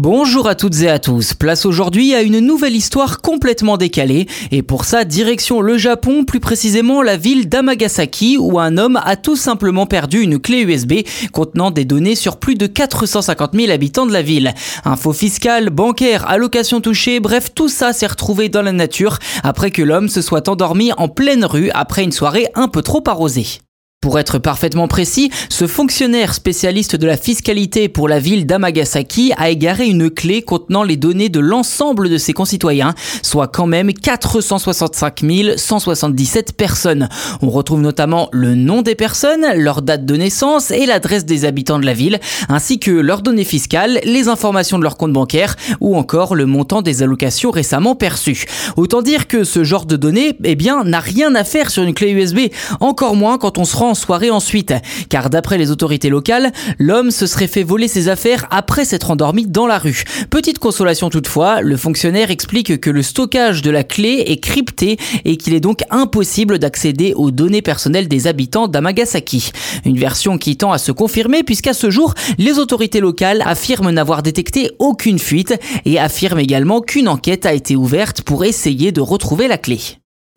Bonjour à toutes et à tous. Place aujourd'hui à une nouvelle histoire complètement décalée. Et pour ça, direction le Japon, plus précisément la ville d'Amagasaki, où un homme a tout simplement perdu une clé USB contenant des données sur plus de 450 000 habitants de la ville. Infos fiscales, bancaires, allocations touchées, bref, tout ça s'est retrouvé dans la nature après que l'homme se soit endormi en pleine rue après une soirée un peu trop arrosée. Pour être parfaitement précis, ce fonctionnaire spécialiste de la fiscalité pour la ville d'Amagasaki a égaré une clé contenant les données de l'ensemble de ses concitoyens, soit quand même 465 177 personnes. On retrouve notamment le nom des personnes, leur date de naissance et l'adresse des habitants de la ville, ainsi que leurs données fiscales, les informations de leur compte bancaire ou encore le montant des allocations récemment perçues. Autant dire que ce genre de données, eh bien, n'a rien à faire sur une clé USB, encore moins quand on se rend en soirée ensuite, car d'après les autorités locales, l'homme se serait fait voler ses affaires après s'être endormi dans la rue. Petite consolation toutefois, le fonctionnaire explique que le stockage de la clé est crypté et qu'il est donc impossible d'accéder aux données personnelles des habitants d'Amagasaki. Une version qui tend à se confirmer puisqu'à ce jour, les autorités locales affirment n'avoir détecté aucune fuite et affirment également qu'une enquête a été ouverte pour essayer de retrouver la clé.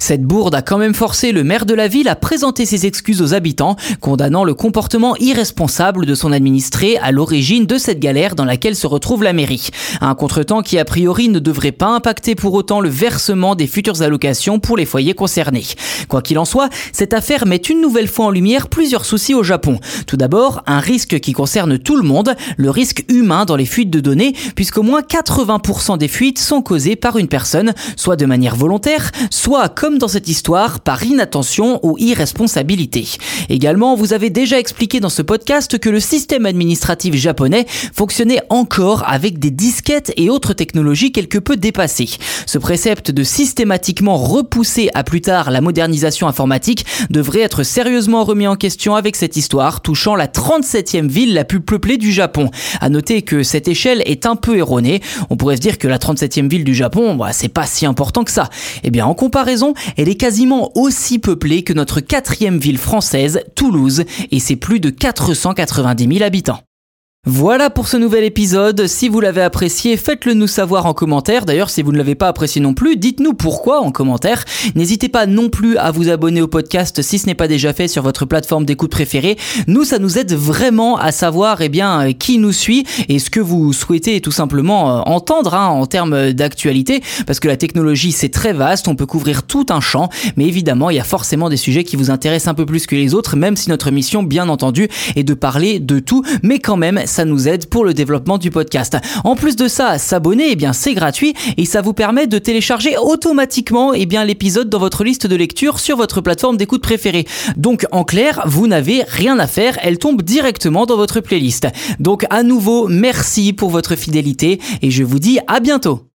Cette bourde a quand même forcé le maire de la ville à présenter ses excuses aux habitants, condamnant le comportement irresponsable de son administré à l'origine de cette galère dans laquelle se retrouve la mairie. Un contretemps qui a priori ne devrait pas impacter pour autant le versement des futures allocations pour les foyers concernés. Quoi qu'il en soit, cette affaire met une nouvelle fois en lumière plusieurs soucis au Japon. Tout d'abord, un risque qui concerne tout le monde, le risque humain dans les fuites de données, puisqu'au moins 80% des fuites sont causées par une personne, soit de manière volontaire, soit comme dans cette histoire, par inattention ou irresponsabilité. Également, vous avez déjà expliqué dans ce podcast que le système administratif japonais fonctionnait encore avec des disquettes et autres technologies quelque peu dépassées. Ce précepte de systématiquement repousser à plus tard la modernisation informatique devrait être sérieusement remis en question avec cette histoire touchant la 37e ville la plus peuplée du Japon. À noter que cette échelle est un peu erronée. On pourrait se dire que la 37e ville du Japon, bah, c'est pas si important que ça. Eh bien, en comparaison, elle est quasiment aussi peuplée que notre quatrième ville française, Toulouse, et c'est plus de 490 000 habitants. Voilà pour ce nouvel épisode. Si vous l'avez apprécié, faites-le nous savoir en commentaire. D'ailleurs, si vous ne l'avez pas apprécié non plus, dites-nous pourquoi en commentaire. N'hésitez pas non plus à vous abonner au podcast si ce n'est pas déjà fait sur votre plateforme d'écoute préférée. Nous, ça nous aide vraiment à savoir eh bien, qui nous suit et ce que vous souhaitez tout simplement euh, entendre hein, en termes d'actualité. Parce que la technologie, c'est très vaste, on peut couvrir tout un champ. Mais évidemment, il y a forcément des sujets qui vous intéressent un peu plus que les autres, même si notre mission, bien entendu, est de parler de tout. Mais quand même, ça nous aide pour le développement du podcast. En plus de ça, s'abonner, eh bien c'est gratuit et ça vous permet de télécharger automatiquement eh bien l'épisode dans votre liste de lecture sur votre plateforme d'écoute préférée. Donc en clair, vous n'avez rien à faire, elle tombe directement dans votre playlist. Donc à nouveau, merci pour votre fidélité et je vous dis à bientôt.